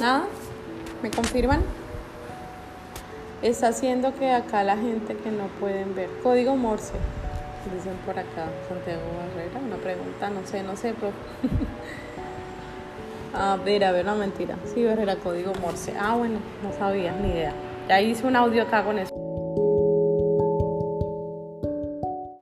¿Nada? ¿Me confirman? Está haciendo que acá la gente que no pueden ver. Código Morse. Dicen por acá, Santiago Barrera. Una pregunta, no sé, no sé, profe. a ver, a ver, no mentira. Sí, Barrera, código Morse. Ah, bueno, no sabía, ni idea. Ya hice un audio acá con eso.